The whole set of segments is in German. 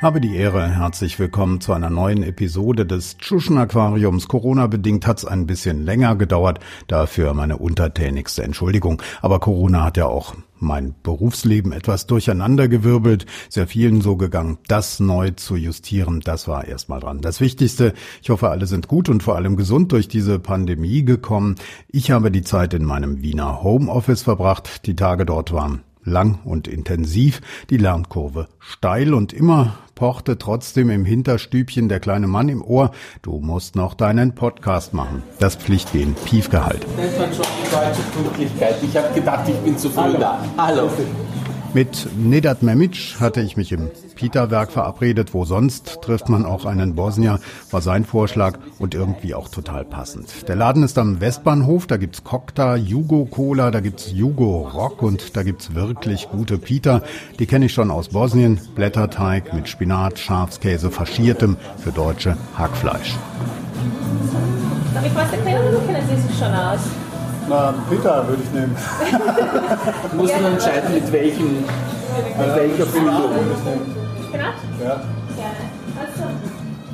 Habe die Ehre, herzlich willkommen zu einer neuen Episode des Tschuschen Aquariums. Corona-bedingt hat's ein bisschen länger gedauert, dafür meine untertänigste Entschuldigung. Aber Corona hat ja auch mein Berufsleben etwas durcheinandergewirbelt, sehr vielen so gegangen. Das neu zu justieren, das war erstmal dran. Das Wichtigste, ich hoffe, alle sind gut und vor allem gesund durch diese Pandemie gekommen. Ich habe die Zeit in meinem Wiener Homeoffice verbracht. Die Tage dort waren lang und intensiv, die Lernkurve steil und immer pochte trotzdem im Hinterstübchen der kleine Mann im Ohr, du musst noch deinen Podcast machen. Das Pflichtgehen, Piefgehalt. Das war schon die deutsche Pünktlichkeit. Ich habe gedacht, ich bin zu früh da. Hallo. Mit Nedat Memic hatte ich mich im Peterwerk verabredet. Wo sonst trifft man auch einen Bosnier, war sein Vorschlag und irgendwie auch total passend. Der Laden ist am Westbahnhof, da gibt's Kokta, Jugo Cola, da gibt's Jugo Rock und da gibt's wirklich gute Peter. Die kenne ich schon aus Bosnien. Blätterteig mit Spinat, Schafskäse, faschiertem für Deutsche Hackfleisch. Darf ich was erklären oder kennen Sie sich schon aus? Na, Peter würde ich nehmen. du musst ja. entscheiden, mit welchem, mit welcher Füllung. Spinat? Ja.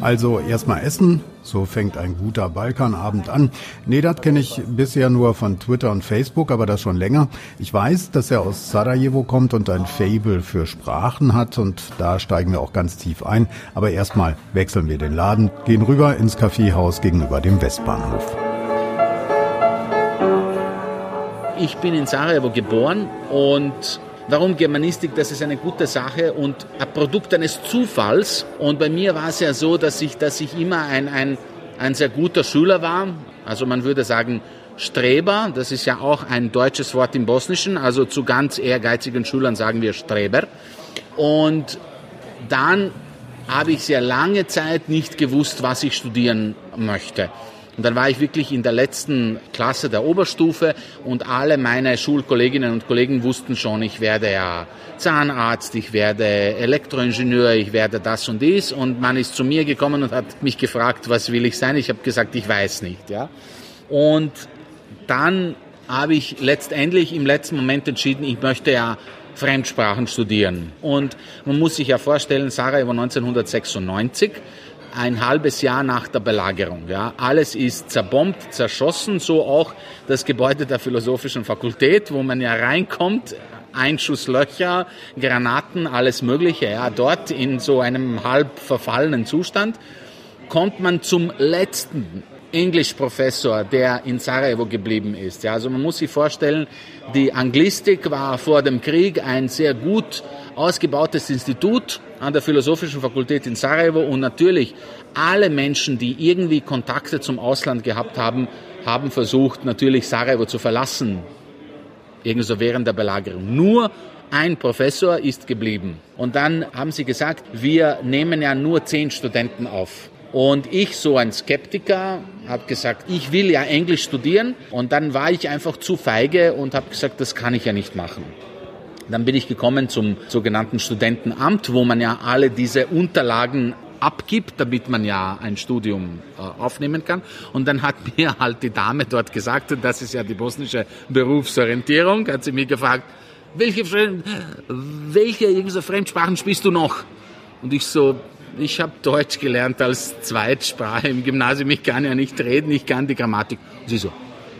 Also erstmal essen, so fängt ein guter Balkanabend an. Nedat kenne ich bisher nur von Twitter und Facebook, aber das schon länger. Ich weiß, dass er aus Sarajevo kommt und ein Fable für Sprachen hat und da steigen wir auch ganz tief ein. Aber erstmal wechseln wir den Laden, gehen rüber ins Kaffeehaus gegenüber dem Westbahnhof. Ich bin in Sarajevo geboren und Warum Germanistik? Das ist eine gute Sache und ein Produkt eines Zufalls. Und bei mir war es ja so, dass ich, dass ich immer ein, ein, ein sehr guter Schüler war. Also man würde sagen Streber. Das ist ja auch ein deutsches Wort im Bosnischen. Also zu ganz ehrgeizigen Schülern sagen wir Streber. Und dann habe ich sehr lange Zeit nicht gewusst, was ich studieren möchte. Und dann war ich wirklich in der letzten Klasse der Oberstufe und alle meine Schulkolleginnen und Kollegen wussten schon, ich werde ja Zahnarzt, ich werde Elektroingenieur, ich werde das und dies. Und man ist zu mir gekommen und hat mich gefragt, was will ich sein? Ich habe gesagt, ich weiß nicht. Ja? Und dann habe ich letztendlich im letzten Moment entschieden, ich möchte ja Fremdsprachen studieren. Und man muss sich ja vorstellen, Sarah war 1996 ein halbes Jahr nach der Belagerung. Ja. Alles ist zerbombt, zerschossen, so auch das Gebäude der Philosophischen Fakultät, wo man ja reinkommt, Einschusslöcher, Granaten, alles Mögliche. Ja. Dort in so einem halb verfallenen Zustand kommt man zum letzten Englischprofessor, der in Sarajevo geblieben ist. Ja, also man muss sich vorstellen, die Anglistik war vor dem Krieg ein sehr gut ausgebautes Institut an der Philosophischen Fakultät in Sarajevo und natürlich alle Menschen, die irgendwie Kontakte zum Ausland gehabt haben, haben versucht, natürlich Sarajevo zu verlassen, irgendwie so während der Belagerung. Nur ein Professor ist geblieben. Und dann haben sie gesagt, wir nehmen ja nur zehn Studenten auf. Und ich, so ein Skeptiker, habe gesagt, ich will ja Englisch studieren. Und dann war ich einfach zu feige und habe gesagt, das kann ich ja nicht machen. Dann bin ich gekommen zum sogenannten Studentenamt, wo man ja alle diese Unterlagen abgibt, damit man ja ein Studium äh, aufnehmen kann. Und dann hat mir halt die Dame dort gesagt, und das ist ja die bosnische Berufsorientierung, hat sie mir gefragt, welche, welche Fremdsprachen spielst du noch? Und ich so, ich habe Deutsch gelernt als Zweitsprache im Gymnasium, ich kann ja nicht reden, ich kann die Grammatik. Und sie so,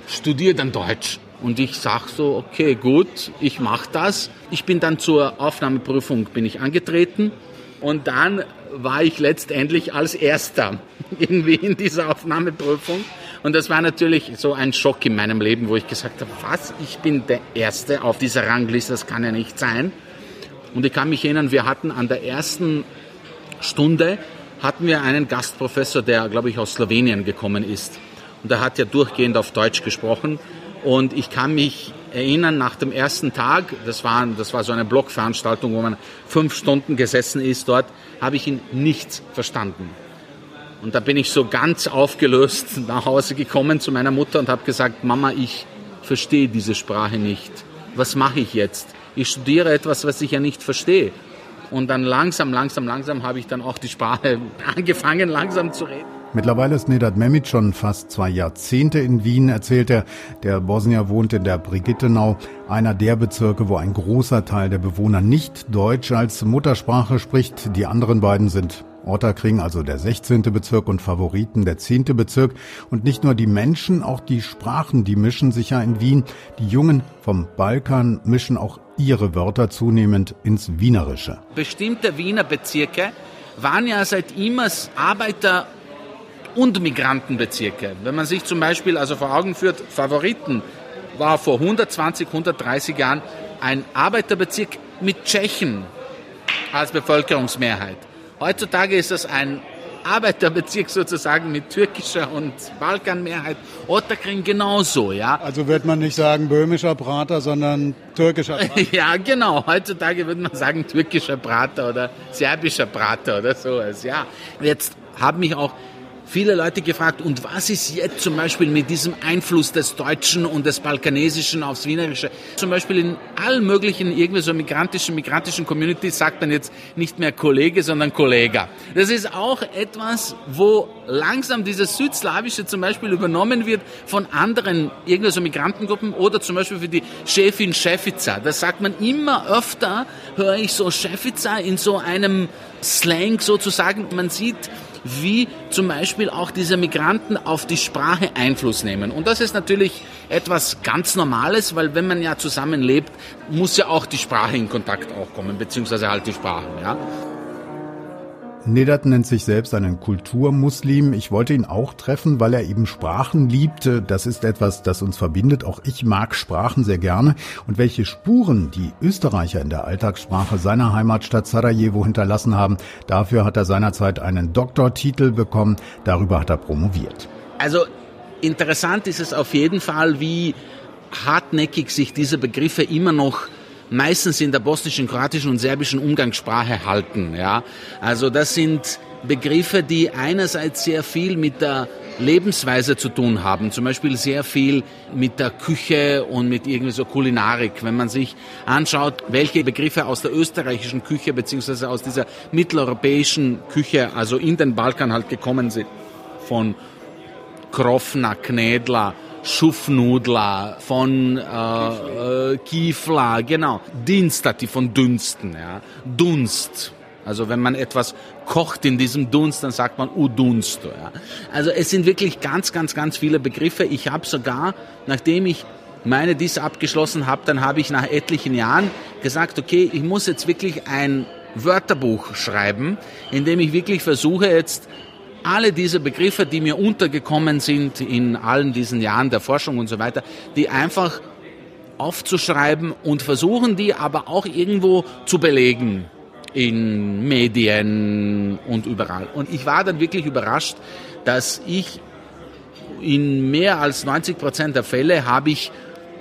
studier dann Deutsch. Und ich sag so, okay, gut, ich mache das. Ich bin dann zur Aufnahmeprüfung bin ich angetreten und dann war ich letztendlich als Erster irgendwie in dieser Aufnahmeprüfung. Und das war natürlich so ein Schock in meinem Leben, wo ich gesagt habe, was, ich bin der Erste auf dieser Rangliste, das kann ja nicht sein. Und ich kann mich erinnern, wir hatten an der ersten Stunde, hatten wir einen Gastprofessor, der, glaube ich, aus Slowenien gekommen ist. Und der hat ja durchgehend auf Deutsch gesprochen. Und ich kann mich erinnern, nach dem ersten Tag, das war, das war so eine Blockveranstaltung, wo man fünf Stunden gesessen ist dort, habe ich ihn nichts verstanden. Und da bin ich so ganz aufgelöst nach Hause gekommen zu meiner Mutter und habe gesagt, Mama, ich verstehe diese Sprache nicht. Was mache ich jetzt? Ich studiere etwas, was ich ja nicht verstehe. Und dann langsam, langsam, langsam habe ich dann auch die Sprache angefangen, langsam zu reden. Mittlerweile ist Nedat Memic schon fast zwei Jahrzehnte in Wien, erzählt er. Der Bosnier wohnt in der Brigittenau, einer der Bezirke, wo ein großer Teil der Bewohner nicht Deutsch als Muttersprache spricht. Die anderen beiden sind Otterkring, also der 16. Bezirk und Favoriten der 10. Bezirk. Und nicht nur die Menschen, auch die Sprachen, die mischen sich ja in Wien. Die Jungen vom Balkan mischen auch ihre Wörter zunehmend ins Wienerische. Bestimmte Wiener Bezirke waren ja seit immer Arbeiter- und Migrantenbezirke. Wenn man sich zum Beispiel also vor Augen führt, Favoriten war vor 120, 130 Jahren ein Arbeiterbezirk mit Tschechen als Bevölkerungsmehrheit. Heutzutage ist das ein Arbeiterbezirk sozusagen mit türkischer und Balkanmehrheit. Otterkring genauso, ja. Also wird man nicht sagen böhmischer Prater, sondern türkischer Prater. ja, genau. Heutzutage würde man sagen türkischer Prater oder serbischer Prater oder sowas, ja. Jetzt haben mich auch viele Leute gefragt, und was ist jetzt zum Beispiel mit diesem Einfluss des Deutschen und des Balkanesischen aufs Wienerische? Zum Beispiel in allen möglichen irgendwie so migrantischen, migrantischen Communities sagt man jetzt nicht mehr Kollege, sondern Kollega. Das ist auch etwas, wo langsam dieses Südslawische zum Beispiel übernommen wird von anderen irgendwie so Migrantengruppen oder zum Beispiel für die Chefin Chefica. Das sagt man immer öfter, höre ich so Chefica in so einem Slang sozusagen. Man sieht, wie zum Beispiel auch diese Migranten auf die Sprache Einfluss nehmen. Und das ist natürlich etwas ganz Normales, weil wenn man ja zusammenlebt, muss ja auch die Sprache in Kontakt auch kommen, beziehungsweise halt die Sprachen, ja. Nedat nennt sich selbst einen Kulturmuslim. Ich wollte ihn auch treffen, weil er eben Sprachen liebte. Das ist etwas, das uns verbindet. Auch ich mag Sprachen sehr gerne. Und welche Spuren die Österreicher in der Alltagssprache seiner Heimatstadt Sarajevo hinterlassen haben, dafür hat er seinerzeit einen Doktortitel bekommen. Darüber hat er promoviert. Also interessant ist es auf jeden Fall, wie hartnäckig sich diese Begriffe immer noch meistens in der bosnischen, kroatischen und serbischen Umgangssprache halten. Ja? Also das sind Begriffe, die einerseits sehr viel mit der Lebensweise zu tun haben, zum Beispiel sehr viel mit der Küche und mit irgendwie so Kulinarik. Wenn man sich anschaut, welche Begriffe aus der österreichischen Küche beziehungsweise aus dieser mitteleuropäischen Küche, also in den Balkan halt gekommen sind, von Krofna, Knedler, Schufnudler, von äh, äh, Kiefler, genau. Dinstati von Dünsten, ja. Dunst. Also wenn man etwas kocht in diesem Dunst, dann sagt man Udunst. Ja. Also es sind wirklich ganz, ganz, ganz viele Begriffe. Ich habe sogar, nachdem ich meine dies abgeschlossen habe, dann habe ich nach etlichen Jahren gesagt, okay, ich muss jetzt wirklich ein Wörterbuch schreiben, in dem ich wirklich versuche jetzt alle diese Begriffe, die mir untergekommen sind in allen diesen Jahren der Forschung und so weiter, die einfach aufzuschreiben und versuchen, die aber auch irgendwo zu belegen in Medien und überall. Und ich war dann wirklich überrascht, dass ich in mehr als 90 Prozent der Fälle habe ich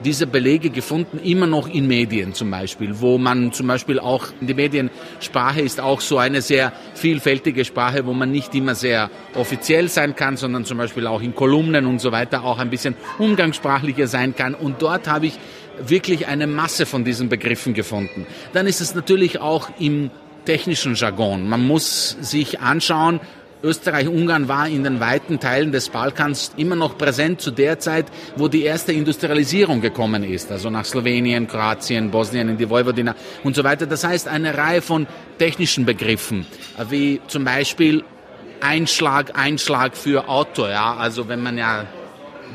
diese Belege gefunden, immer noch in Medien zum Beispiel, wo man zum Beispiel auch, die Mediensprache ist auch so eine sehr vielfältige Sprache, wo man nicht immer sehr offiziell sein kann, sondern zum Beispiel auch in Kolumnen und so weiter auch ein bisschen umgangssprachlicher sein kann. Und dort habe ich wirklich eine Masse von diesen Begriffen gefunden. Dann ist es natürlich auch im technischen Jargon. Man muss sich anschauen, Österreich-Ungarn war in den weiten Teilen des Balkans immer noch präsent zu der Zeit, wo die erste Industrialisierung gekommen ist, also nach Slowenien, Kroatien, Bosnien, in die Vojvodina und so weiter. Das heißt, eine Reihe von technischen Begriffen, wie zum Beispiel Einschlag, Einschlag für Auto, ja, also wenn man ja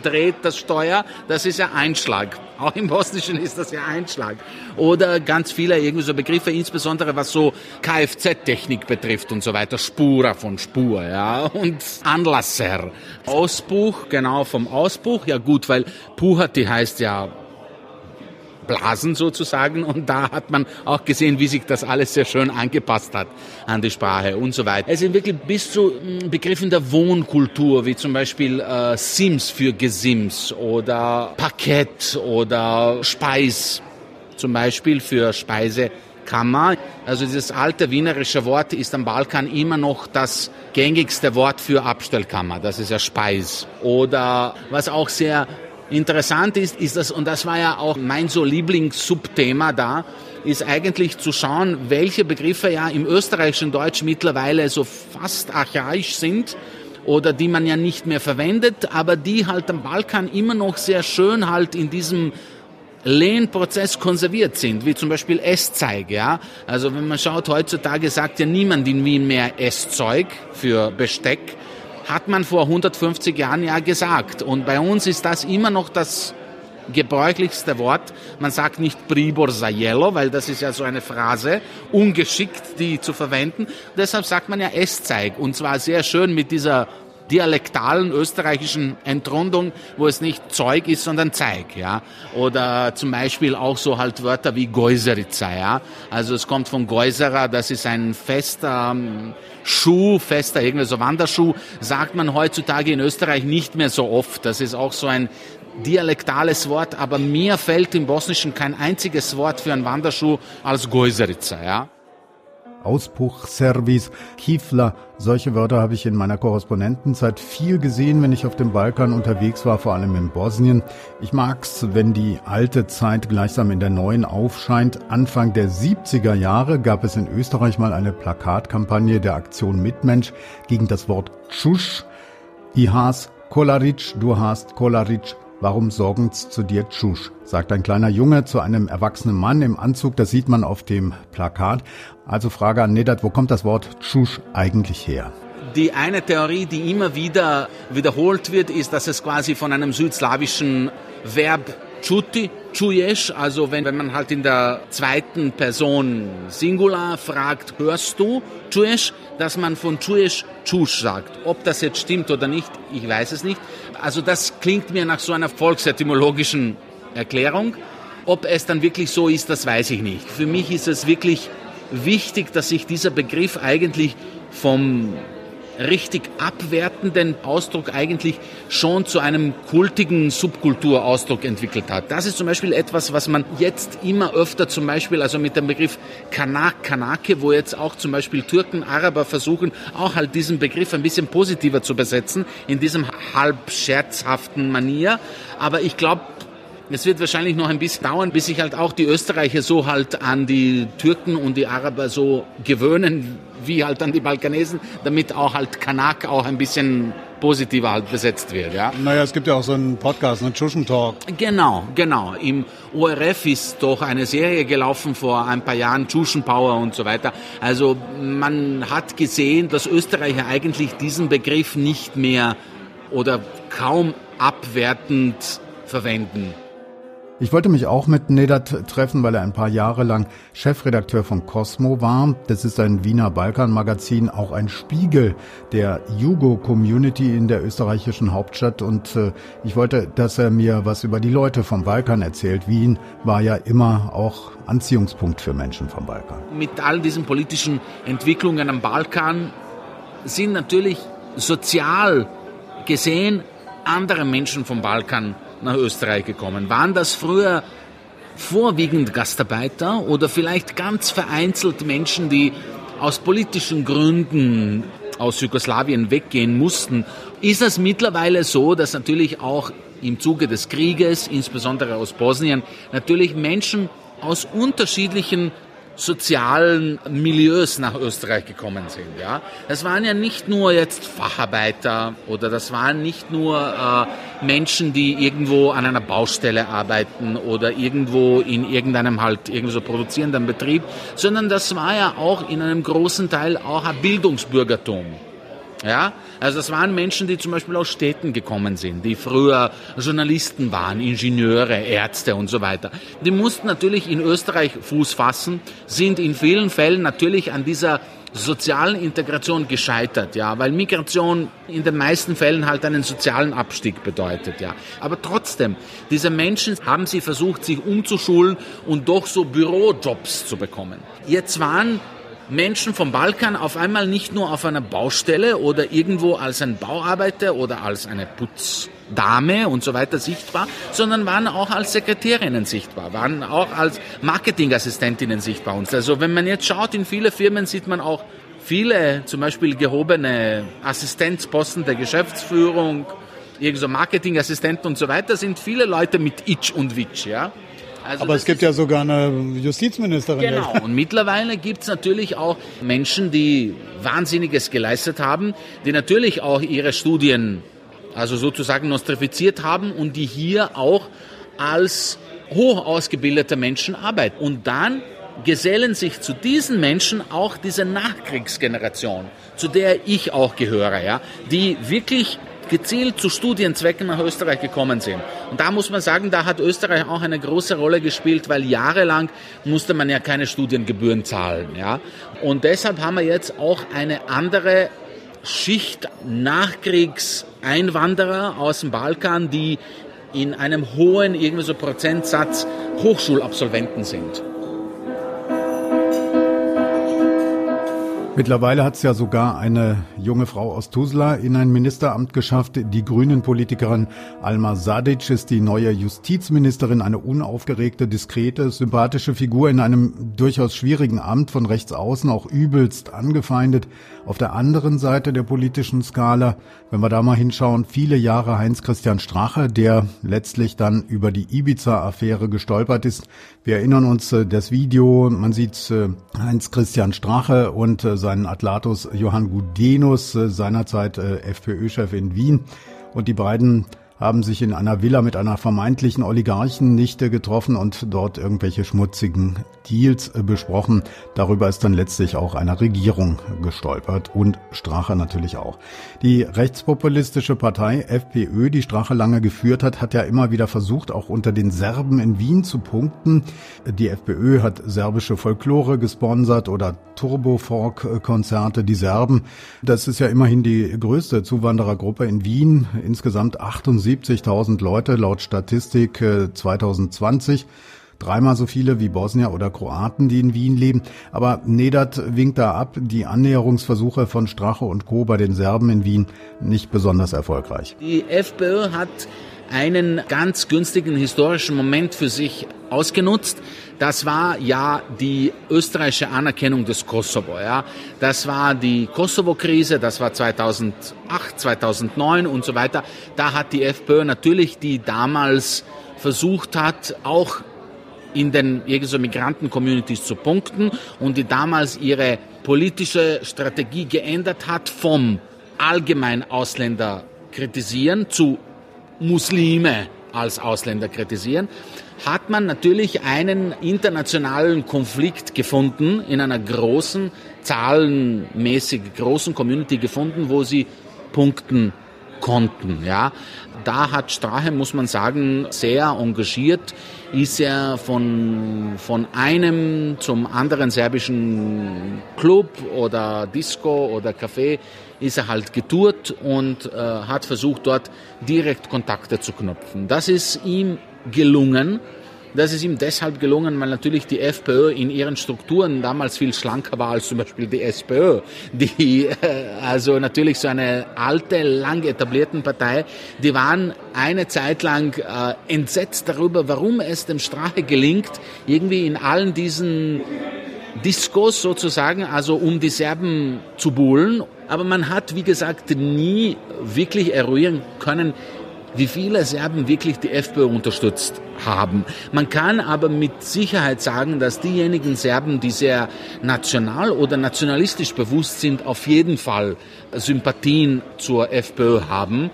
dreht das Steuer, das ist ja Einschlag. Auch im Bosnischen ist das ja Einschlag. Oder ganz viele irgendwie so Begriffe, insbesondere was so Kfz-Technik betrifft und so weiter. Spura von Spur, ja. Und Anlasser. Ausbuch, genau vom Ausbuch. Ja gut, weil Puhati heißt ja Blasen sozusagen. Und da hat man auch gesehen, wie sich das alles sehr schön angepasst hat an die Sprache und so weiter. Es sind wirklich bis zu hm, Begriffen der Wohnkultur, wie zum Beispiel äh, Sims für Gesims oder Parkett oder Speis, zum Beispiel für Speisekammer. Also dieses alte wienerische Wort ist am Balkan immer noch das gängigste Wort für Abstellkammer. Das ist ja Speis. Oder was auch sehr Interessant ist, ist das, und das war ja auch mein so Lieblingssubthema da, ist eigentlich zu schauen, welche Begriffe ja im österreichischen Deutsch mittlerweile so fast archaisch sind oder die man ja nicht mehr verwendet, aber die halt am Balkan immer noch sehr schön halt in diesem Lehnprozess konserviert sind, wie zum Beispiel Esszeig. Ja? Also wenn man schaut, heutzutage sagt ja niemand in Wien mehr Esszeug für Besteck, hat man vor 150 Jahren ja gesagt. Und bei uns ist das immer noch das gebräuchlichste Wort. Man sagt nicht Pribor Sajelo, weil das ist ja so eine Phrase, ungeschickt, die zu verwenden. Deshalb sagt man ja Esszeig. Und zwar sehr schön mit dieser dialektalen österreichischen Entrundung, wo es nicht Zeug ist, sondern Zeig, ja. Oder zum Beispiel auch so halt Wörter wie Geuserica, ja. Also es kommt von Geusera, das ist ein fester ähm, Schuh, fester irgendwie so Wanderschuh, sagt man heutzutage in Österreich nicht mehr so oft. Das ist auch so ein dialektales Wort, aber mir fällt im Bosnischen kein einziges Wort für einen Wanderschuh als Geuserica, ja. Auspuchservice, Kifler, solche Wörter habe ich in meiner Korrespondentenzeit viel gesehen, wenn ich auf dem Balkan unterwegs war, vor allem in Bosnien. Ich mag's, wenn die alte Zeit gleichsam in der neuen aufscheint. Anfang der 70er Jahre gab es in Österreich mal eine Plakatkampagne der Aktion Mitmensch gegen das Wort Tschusch. I has Kolaric, du hast Kolaric, Warum sorgen's zu dir, Tschusch? sagt ein kleiner Junge zu einem erwachsenen Mann im Anzug. Das sieht man auf dem Plakat. Also Frage an Nedat, wo kommt das Wort Tschusch eigentlich her? Die eine Theorie, die immer wieder wiederholt wird, ist, dass es quasi von einem südslawischen Verb Chuti, Chujesz, also wenn, wenn man halt in der zweiten Person Singular fragt, hörst du Chujesz, dass man von Chujesz Tschusch sagt. Ob das jetzt stimmt oder nicht, ich weiß es nicht. Also das klingt mir nach so einer volksetymologischen Erklärung. Ob es dann wirklich so ist, das weiß ich nicht. Für mich ist es wirklich wichtig, dass sich dieser Begriff eigentlich vom richtig abwertenden Ausdruck eigentlich schon zu einem kultigen Subkulturausdruck entwickelt hat. Das ist zum Beispiel etwas, was man jetzt immer öfter zum Beispiel, also mit dem Begriff Kanak, Kanake, wo jetzt auch zum Beispiel Türken, Araber versuchen, auch halt diesen Begriff ein bisschen positiver zu besetzen, in diesem halb scherzhaften Manier. Aber ich glaube, es wird wahrscheinlich noch ein bisschen dauern, bis sich halt auch die Österreicher so halt an die Türken und die Araber so gewöhnen, wie halt an die Balkanesen, damit auch halt Kanak auch ein bisschen positiver halt besetzt wird, ja. Naja, es gibt ja auch so einen Podcast, einen Tschuschen Talk. Genau, genau. Im ORF ist doch eine Serie gelaufen vor ein paar Jahren, Tschuschen Power und so weiter. Also man hat gesehen, dass Österreicher eigentlich diesen Begriff nicht mehr oder kaum abwertend verwenden. Ich wollte mich auch mit Nedat treffen, weil er ein paar Jahre lang Chefredakteur von Cosmo war. Das ist ein Wiener Balkan-Magazin, auch ein Spiegel der Jugo-Community in der österreichischen Hauptstadt. Und äh, ich wollte, dass er mir was über die Leute vom Balkan erzählt. Wien war ja immer auch Anziehungspunkt für Menschen vom Balkan. Mit all diesen politischen Entwicklungen am Balkan sind natürlich sozial gesehen andere Menschen vom Balkan nach Österreich gekommen? Waren das früher vorwiegend Gastarbeiter oder vielleicht ganz vereinzelt Menschen, die aus politischen Gründen aus Jugoslawien weggehen mussten? Ist es mittlerweile so, dass natürlich auch im Zuge des Krieges, insbesondere aus Bosnien, natürlich Menschen aus unterschiedlichen sozialen Milieus nach Österreich gekommen sind. Ja, das waren ja nicht nur jetzt Facharbeiter oder das waren nicht nur äh, Menschen, die irgendwo an einer Baustelle arbeiten oder irgendwo in irgendeinem halt irgendwie so produzierenden Betrieb, sondern das war ja auch in einem großen Teil auch ein Bildungsbürgertum. Ja, also das waren Menschen, die zum Beispiel aus Städten gekommen sind, die früher Journalisten waren, Ingenieure, Ärzte und so weiter. Die mussten natürlich in Österreich Fuß fassen, sind in vielen Fällen natürlich an dieser sozialen Integration gescheitert, ja, weil Migration in den meisten Fällen halt einen sozialen Abstieg bedeutet, ja. Aber trotzdem, diese Menschen haben sie versucht, sich umzuschulen und doch so Bürojobs zu bekommen. Jetzt waren Menschen vom Balkan auf einmal nicht nur auf einer Baustelle oder irgendwo als ein Bauarbeiter oder als eine Putzdame und so weiter sichtbar, sondern waren auch als Sekretärinnen sichtbar, waren auch als Marketingassistentinnen sichtbar. Und also wenn man jetzt schaut, in viele Firmen sieht man auch viele zum Beispiel gehobene Assistenzposten der Geschäftsführung, irgend so Marketingassistenten und so weiter, sind viele Leute mit Itch und Witch, ja. Also Aber es gibt ja sogar eine Justizministerin. Genau. Und mittlerweile gibt es natürlich auch Menschen, die Wahnsinniges geleistet haben, die natürlich auch ihre Studien, also sozusagen nostrifiziert haben und die hier auch als hoch ausgebildete Menschen arbeiten. Und dann gesellen sich zu diesen Menschen auch diese Nachkriegsgeneration, zu der ich auch gehöre, ja, die wirklich gezielt zu Studienzwecken nach Österreich gekommen sind. Und da muss man sagen, da hat Österreich auch eine große Rolle gespielt, weil jahrelang musste man ja keine Studiengebühren zahlen. Ja? Und deshalb haben wir jetzt auch eine andere Schicht Nachkriegseinwanderer aus dem Balkan, die in einem hohen irgendwie so Prozentsatz Hochschulabsolventen sind. Mittlerweile hat es ja sogar eine junge Frau aus Tuzla in ein Ministeramt geschafft. Die Grünen-Politikerin Alma Sadic ist die neue Justizministerin, eine unaufgeregte, diskrete, sympathische Figur in einem durchaus schwierigen Amt von rechts außen, auch übelst angefeindet. Auf der anderen Seite der politischen Skala, wenn wir da mal hinschauen, viele Jahre Heinz-Christian Strache, der letztlich dann über die Ibiza-Affäre gestolpert ist. Wir erinnern uns äh, das Video, man sieht äh, Heinz-Christian Strache und äh, seinen Atlatus Johann Gudenus, äh, seinerzeit äh, FPÖ-Chef in Wien. Und die beiden haben sich in einer Villa mit einer vermeintlichen Oligarchennichte getroffen und dort irgendwelche schmutzigen Deals äh, besprochen. Darüber ist dann letztlich auch eine Regierung gestolpert und Strache natürlich auch. Die rechtspopulistische Partei FPÖ, die Strache lange geführt hat, hat ja immer wieder versucht, auch unter den Serben in Wien zu punkten. Die FPÖ hat serbische Folklore gesponsert oder Turbo-Folk-Konzerte. Die Serben, das ist ja immerhin die größte Zuwanderergruppe in Wien, insgesamt 78.000 Leute laut Statistik 2020 äh, dreimal so viele wie Bosnier oder Kroaten, die in Wien leben. Aber Nedat winkt da ab, die Annäherungsversuche von Strache und Co. bei den Serben in Wien nicht besonders erfolgreich. Die FPÖ hat einen ganz günstigen historischen Moment für sich ausgenutzt. Das war ja die österreichische Anerkennung des Kosovo. Ja. Das war die Kosovo-Krise, das war 2008, 2009 und so weiter. Da hat die FPÖ natürlich, die damals versucht hat, auch in den so Migranten-Communities zu punkten und die damals ihre politische Strategie geändert hat vom allgemein Ausländer kritisieren zu Muslime als Ausländer kritisieren, hat man natürlich einen internationalen Konflikt gefunden in einer großen, zahlenmäßig großen Community gefunden, wo sie punkten konnten. Ja, da hat Strache, muss man sagen, sehr engagiert, ist er von, von einem zum anderen serbischen Club oder Disco oder Café ist er halt getourt und äh, hat versucht, dort direkt Kontakte zu knüpfen. Das ist ihm gelungen. Das ist ihm deshalb gelungen, weil natürlich die FPÖ in ihren Strukturen damals viel schlanker war als zum Beispiel die SPÖ, die äh, also natürlich so eine alte, lang etablierten Partei, die waren eine Zeit lang äh, entsetzt darüber, warum es dem Strache gelingt, irgendwie in allen diesen Diskos sozusagen, also um die Serben zu buhlen. Aber man hat, wie gesagt, nie wirklich eruieren können, wie viele Serben wirklich die FPÖ unterstützt haben. Man kann aber mit Sicherheit sagen, dass diejenigen Serben, die sehr national oder nationalistisch bewusst sind, auf jeden Fall Sympathien zur FPÖ haben.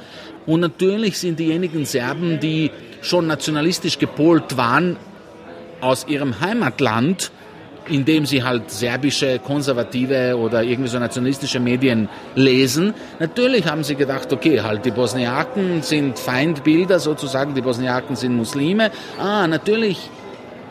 Und natürlich sind diejenigen Serben, die schon nationalistisch gepolt waren, aus ihrem Heimatland, indem sie halt serbische, konservative oder irgendwie so nationalistische Medien lesen. Natürlich haben sie gedacht, okay, halt die Bosniaken sind Feindbilder sozusagen, die Bosniaken sind Muslime. Ah, natürlich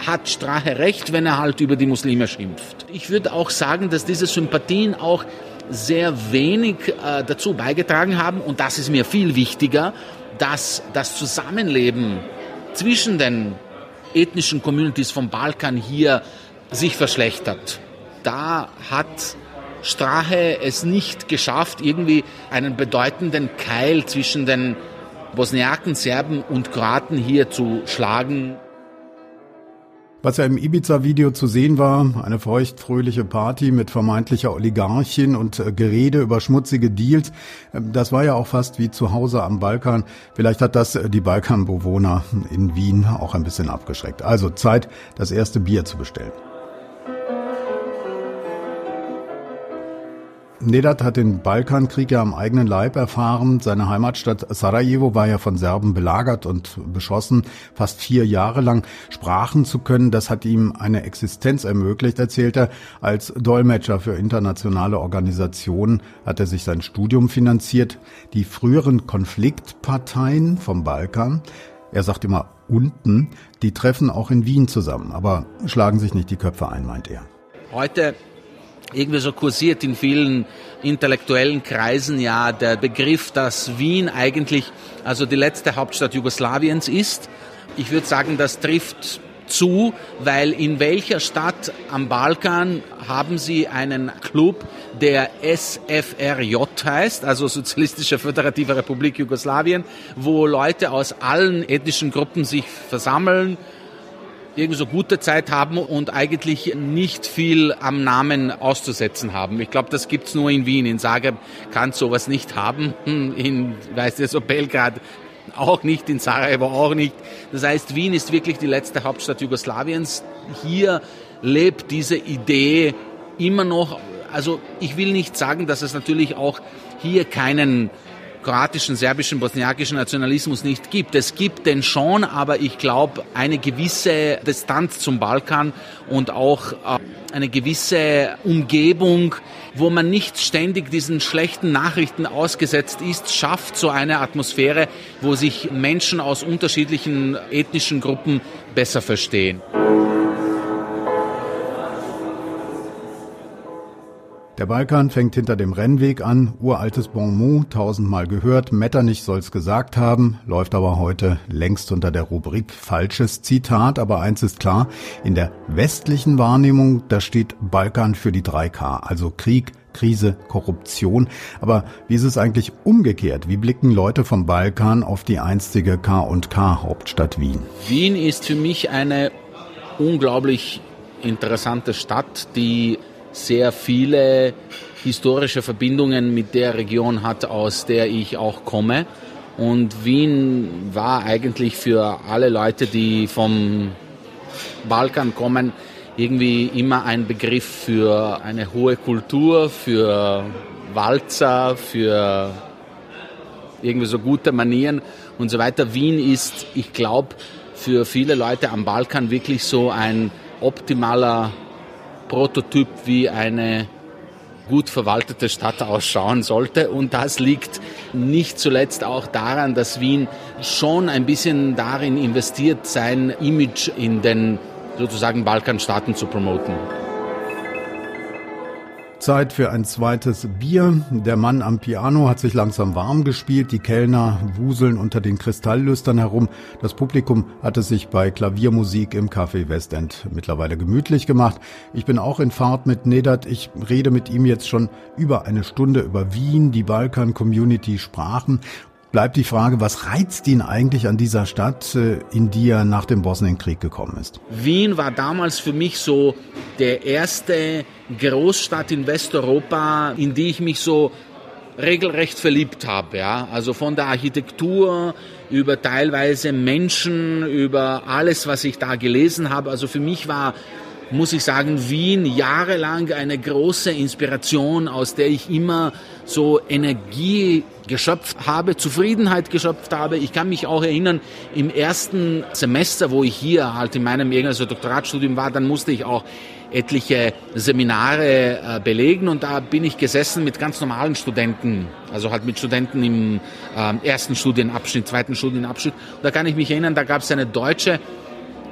hat Strache recht, wenn er halt über die Muslime schimpft. Ich würde auch sagen, dass diese Sympathien auch sehr wenig äh, dazu beigetragen haben und das ist mir viel wichtiger, dass das Zusammenleben zwischen den ethnischen Communities vom Balkan hier sich verschlechtert. Da hat Strache es nicht geschafft, irgendwie einen bedeutenden Keil zwischen den Bosniaken, Serben und Kroaten hier zu schlagen. Was ja im Ibiza-Video zu sehen war, eine feuchtfröhliche Party mit vermeintlicher Oligarchin und äh, Gerede über schmutzige Deals, ähm, das war ja auch fast wie zu Hause am Balkan. Vielleicht hat das äh, die Balkanbewohner in Wien auch ein bisschen abgeschreckt. Also Zeit, das erste Bier zu bestellen. Nedat hat den Balkankrieg ja am eigenen Leib erfahren. Seine Heimatstadt Sarajevo war ja von Serben belagert und beschossen. Fast vier Jahre lang sprachen zu können, das hat ihm eine Existenz ermöglicht, erzählt er. Als Dolmetscher für internationale Organisationen hat er sich sein Studium finanziert. Die früheren Konfliktparteien vom Balkan, er sagt immer unten, die treffen auch in Wien zusammen, aber schlagen sich nicht die Köpfe ein, meint er. Heute irgendwie so kursiert in vielen intellektuellen Kreisen ja der Begriff, dass Wien eigentlich also die letzte Hauptstadt Jugoslawiens ist. Ich würde sagen, das trifft zu, weil in welcher Stadt am Balkan haben Sie einen Club, der SFRJ heißt, also Sozialistische Föderative Republik Jugoslawien, wo Leute aus allen ethnischen Gruppen sich versammeln, irgendwie so gute Zeit haben und eigentlich nicht viel am Namen auszusetzen haben. Ich glaube, das gibt's nur in Wien. In Zagreb kann sowas nicht haben. Hm, in, weiß nicht, so Belgrad auch nicht, in Sarajevo auch nicht. Das heißt, Wien ist wirklich die letzte Hauptstadt Jugoslawiens. Hier lebt diese Idee immer noch. Also ich will nicht sagen, dass es natürlich auch hier keinen kroatischen, serbischen, bosniakischen Nationalismus nicht gibt. Es gibt den schon, aber ich glaube, eine gewisse Distanz zum Balkan und auch äh, eine gewisse Umgebung, wo man nicht ständig diesen schlechten Nachrichten ausgesetzt ist, schafft so eine Atmosphäre, wo sich Menschen aus unterschiedlichen ethnischen Gruppen besser verstehen. Der Balkan fängt hinter dem Rennweg an, uraltes Bonmot, tausendmal gehört, Metternich soll's gesagt haben, läuft aber heute längst unter der Rubrik falsches Zitat, aber eins ist klar, in der westlichen Wahrnehmung, da steht Balkan für die 3K, also Krieg, Krise, Korruption. Aber wie ist es eigentlich umgekehrt? Wie blicken Leute vom Balkan auf die einstige K&K Hauptstadt Wien? Wien ist für mich eine unglaublich interessante Stadt, die sehr viele historische Verbindungen mit der Region hat, aus der ich auch komme. Und Wien war eigentlich für alle Leute, die vom Balkan kommen, irgendwie immer ein Begriff für eine hohe Kultur, für Walzer, für irgendwie so gute Manieren und so weiter. Wien ist, ich glaube, für viele Leute am Balkan wirklich so ein optimaler Prototyp, wie eine gut verwaltete Stadt ausschauen sollte. Und das liegt nicht zuletzt auch daran, dass Wien schon ein bisschen darin investiert, sein Image in den sozusagen Balkanstaaten zu promoten. Zeit für ein zweites Bier. Der Mann am Piano hat sich langsam warm gespielt. Die Kellner wuseln unter den Kristalllüstern herum. Das Publikum hat es sich bei Klaviermusik im Café Westend mittlerweile gemütlich gemacht. Ich bin auch in Fahrt mit Nedat. Ich rede mit ihm jetzt schon über eine Stunde über Wien, die Balkan-Community, Sprachen bleibt die Frage, was reizt ihn eigentlich an dieser Stadt, äh, in die er nach dem Bosnienkrieg gekommen ist? Wien war damals für mich so der erste Großstadt in Westeuropa, in die ich mich so regelrecht verliebt habe. Ja? Also von der Architektur über teilweise Menschen, über alles, was ich da gelesen habe. Also für mich war muss ich sagen, Wien jahrelang eine große Inspiration, aus der ich immer so Energie geschöpft habe, Zufriedenheit geschöpft habe. Ich kann mich auch erinnern, im ersten Semester, wo ich hier halt in meinem irgendein Doktoratstudium war, dann musste ich auch etliche Seminare äh, belegen und da bin ich gesessen mit ganz normalen Studenten, also halt mit Studenten im äh, ersten Studienabschnitt, zweiten Studienabschnitt. Und da kann ich mich erinnern, da gab es eine deutsche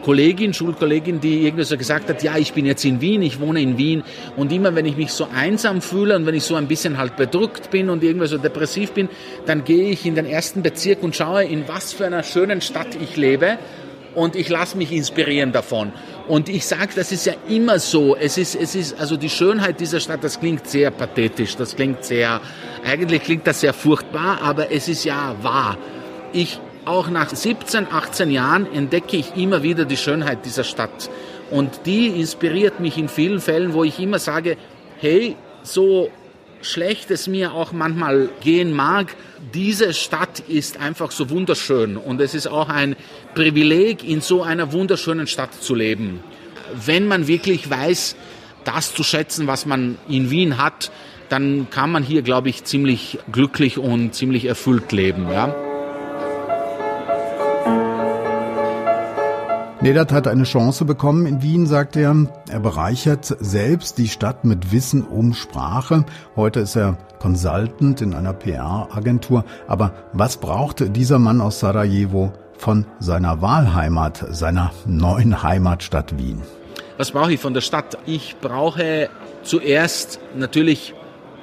Kollegin, Schulkollegin, die irgendwie so gesagt hat, ja, ich bin jetzt in Wien, ich wohne in Wien und immer wenn ich mich so einsam fühle und wenn ich so ein bisschen halt bedrückt bin und irgendwie so depressiv bin, dann gehe ich in den ersten Bezirk und schaue, in was für einer schönen Stadt ich lebe und ich lasse mich inspirieren davon. Und ich sage, das ist ja immer so. Es ist, es ist, also die Schönheit dieser Stadt, das klingt sehr pathetisch, das klingt sehr, eigentlich klingt das sehr furchtbar, aber es ist ja wahr. Ich auch nach 17, 18 Jahren entdecke ich immer wieder die Schönheit dieser Stadt. Und die inspiriert mich in vielen Fällen, wo ich immer sage, hey, so schlecht es mir auch manchmal gehen mag, diese Stadt ist einfach so wunderschön und es ist auch ein Privileg, in so einer wunderschönen Stadt zu leben. Wenn man wirklich weiß, das zu schätzen, was man in Wien hat, dann kann man hier, glaube ich, ziemlich glücklich und ziemlich erfüllt leben. Ja? Nedat hat eine Chance bekommen in Wien, sagt er. Er bereichert selbst die Stadt mit Wissen um Sprache. Heute ist er Consultant in einer PR-Agentur. Aber was brauchte dieser Mann aus Sarajevo von seiner Wahlheimat, seiner neuen Heimatstadt Wien? Was brauche ich von der Stadt? Ich brauche zuerst natürlich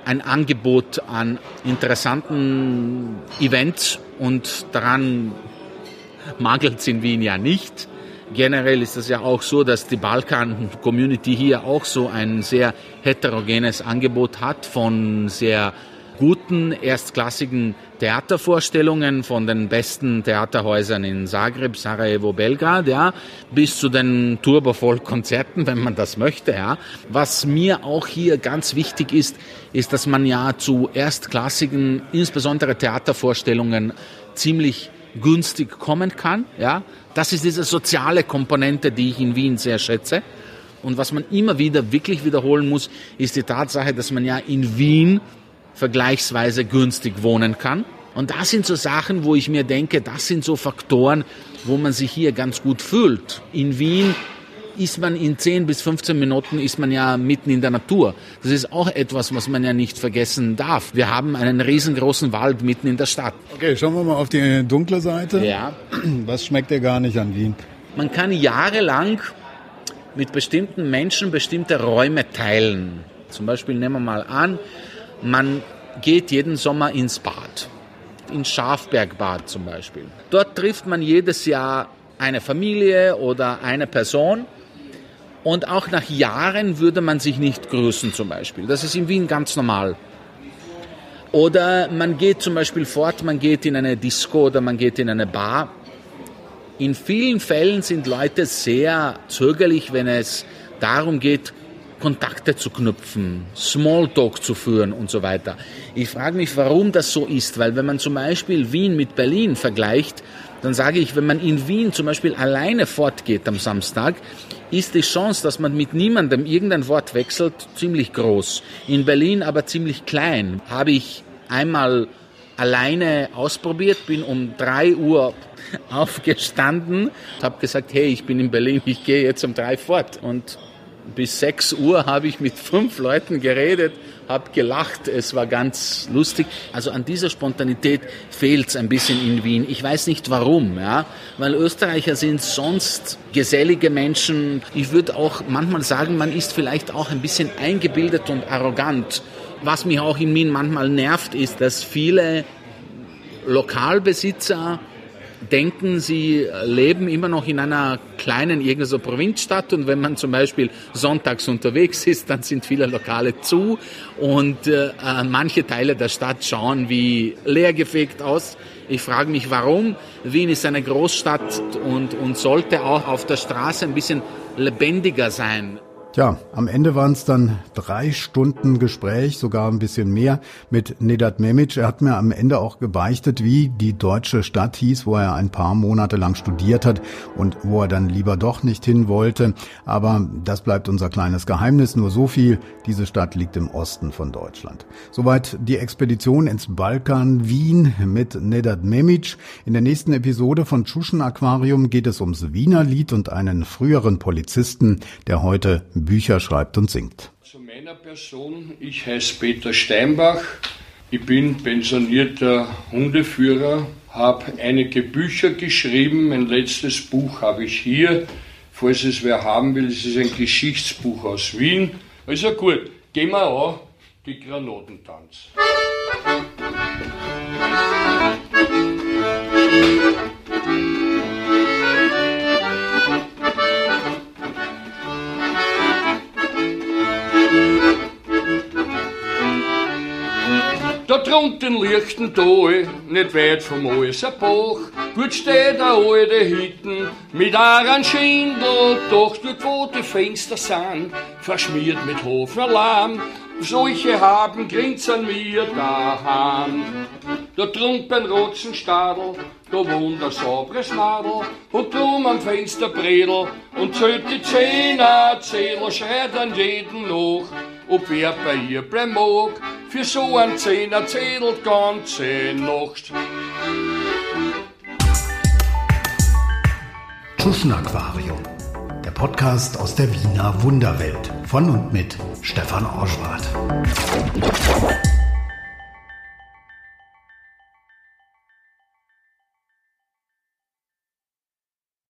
ein Angebot an interessanten Events und daran mangelt es in Wien ja nicht. Generell ist es ja auch so, dass die Balkan-Community hier auch so ein sehr heterogenes Angebot hat von sehr guten, erstklassigen Theatervorstellungen von den besten Theaterhäusern in Zagreb, Sarajevo, Belgrad, ja, bis zu den Turbovoll-Konzerten, wenn man das möchte, ja. Was mir auch hier ganz wichtig ist, ist, dass man ja zu erstklassigen, insbesondere Theatervorstellungen ziemlich günstig kommen kann, ja. Das ist diese soziale Komponente, die ich in Wien sehr schätze. Und was man immer wieder wirklich wiederholen muss, ist die Tatsache, dass man ja in Wien vergleichsweise günstig wohnen kann. Und das sind so Sachen, wo ich mir denke, das sind so Faktoren, wo man sich hier ganz gut fühlt. In Wien ist man in 10 bis 15 Minuten ist man ja mitten in der Natur. Das ist auch etwas, was man ja nicht vergessen darf. Wir haben einen riesengroßen Wald mitten in der Stadt. Okay, schauen wir mal auf die dunkle Seite. Ja. Was schmeckt dir gar nicht an Wien? Man kann jahrelang mit bestimmten Menschen bestimmte Räume teilen. Zum Beispiel nehmen wir mal an, man geht jeden Sommer ins Bad. Ins Schafbergbad zum Beispiel. Dort trifft man jedes Jahr eine Familie oder eine Person und auch nach Jahren würde man sich nicht grüßen zum Beispiel. Das ist in Wien ganz normal. Oder man geht zum Beispiel fort, man geht in eine Disco oder man geht in eine Bar. In vielen Fällen sind Leute sehr zögerlich, wenn es darum geht, Kontakte zu knüpfen, Smalltalk zu führen und so weiter. Ich frage mich, warum das so ist, weil wenn man zum Beispiel Wien mit Berlin vergleicht, dann sage ich, wenn man in Wien zum Beispiel alleine fortgeht am Samstag, ist die Chance, dass man mit niemandem irgendein Wort wechselt, ziemlich groß. In Berlin aber ziemlich klein. Habe ich einmal alleine ausprobiert, bin um drei Uhr aufgestanden, habe gesagt, hey, ich bin in Berlin, ich gehe jetzt um drei fort. Und bis 6 Uhr habe ich mit fünf Leuten geredet, habe gelacht, es war ganz lustig. Also an dieser Spontanität fehlt es ein bisschen in Wien. Ich weiß nicht warum, ja, weil Österreicher sind sonst gesellige Menschen. Ich würde auch manchmal sagen, man ist vielleicht auch ein bisschen eingebildet und arrogant. Was mich auch in Wien manchmal nervt, ist, dass viele Lokalbesitzer denken, sie leben immer noch in einer kleinen irgendeiner Provinzstadt und wenn man zum Beispiel sonntags unterwegs ist, dann sind viele Lokale zu und äh, manche Teile der Stadt schauen wie leergefegt aus. Ich frage mich, warum. Wien ist eine Großstadt und, und sollte auch auf der Straße ein bisschen lebendiger sein. Ja, am Ende waren es dann drei Stunden Gespräch, sogar ein bisschen mehr mit Nedat Memic. Er hat mir am Ende auch gebeichtet, wie die deutsche Stadt hieß, wo er ein paar Monate lang studiert hat und wo er dann lieber doch nicht hin wollte. Aber das bleibt unser kleines Geheimnis. Nur so viel, diese Stadt liegt im Osten von Deutschland. Soweit die Expedition ins Balkan Wien mit Nedat Memic. In der nächsten Episode von Tschuschen Aquarium geht es ums Wiener Lied und einen früheren Polizisten, der heute Bücher schreibt und singt. Zu meiner Person, ich heiße Peter Steinbach, ich bin pensionierter Hundeführer, habe einige Bücher geschrieben, mein letztes Buch habe ich hier, falls es wer haben will, es ist ein Geschichtsbuch aus Wien. Also gut, gehen wir an, die Granatentanz. Drunten liegt ein Tal, nicht weit vom Bach. Gut steht der alte Hitten mit einem Schindel, doch dort wo die Fenster sind, verschmiert mit Hofnerlamm. Solche haben grinsen mir daheim. Da trumpen Rotzenstadel, da wohnt ein sabres Madel, und drum am Fenster Bredel, und zählt die Zehner, Zähler schreit an jeden noch, ob wer bei ihr bleiben mag, für so ein Zehner zählt ganze Nacht. Tuschen Aquarium, der Podcast aus der Wiener Wunderwelt von und mit Stefan Orschwart.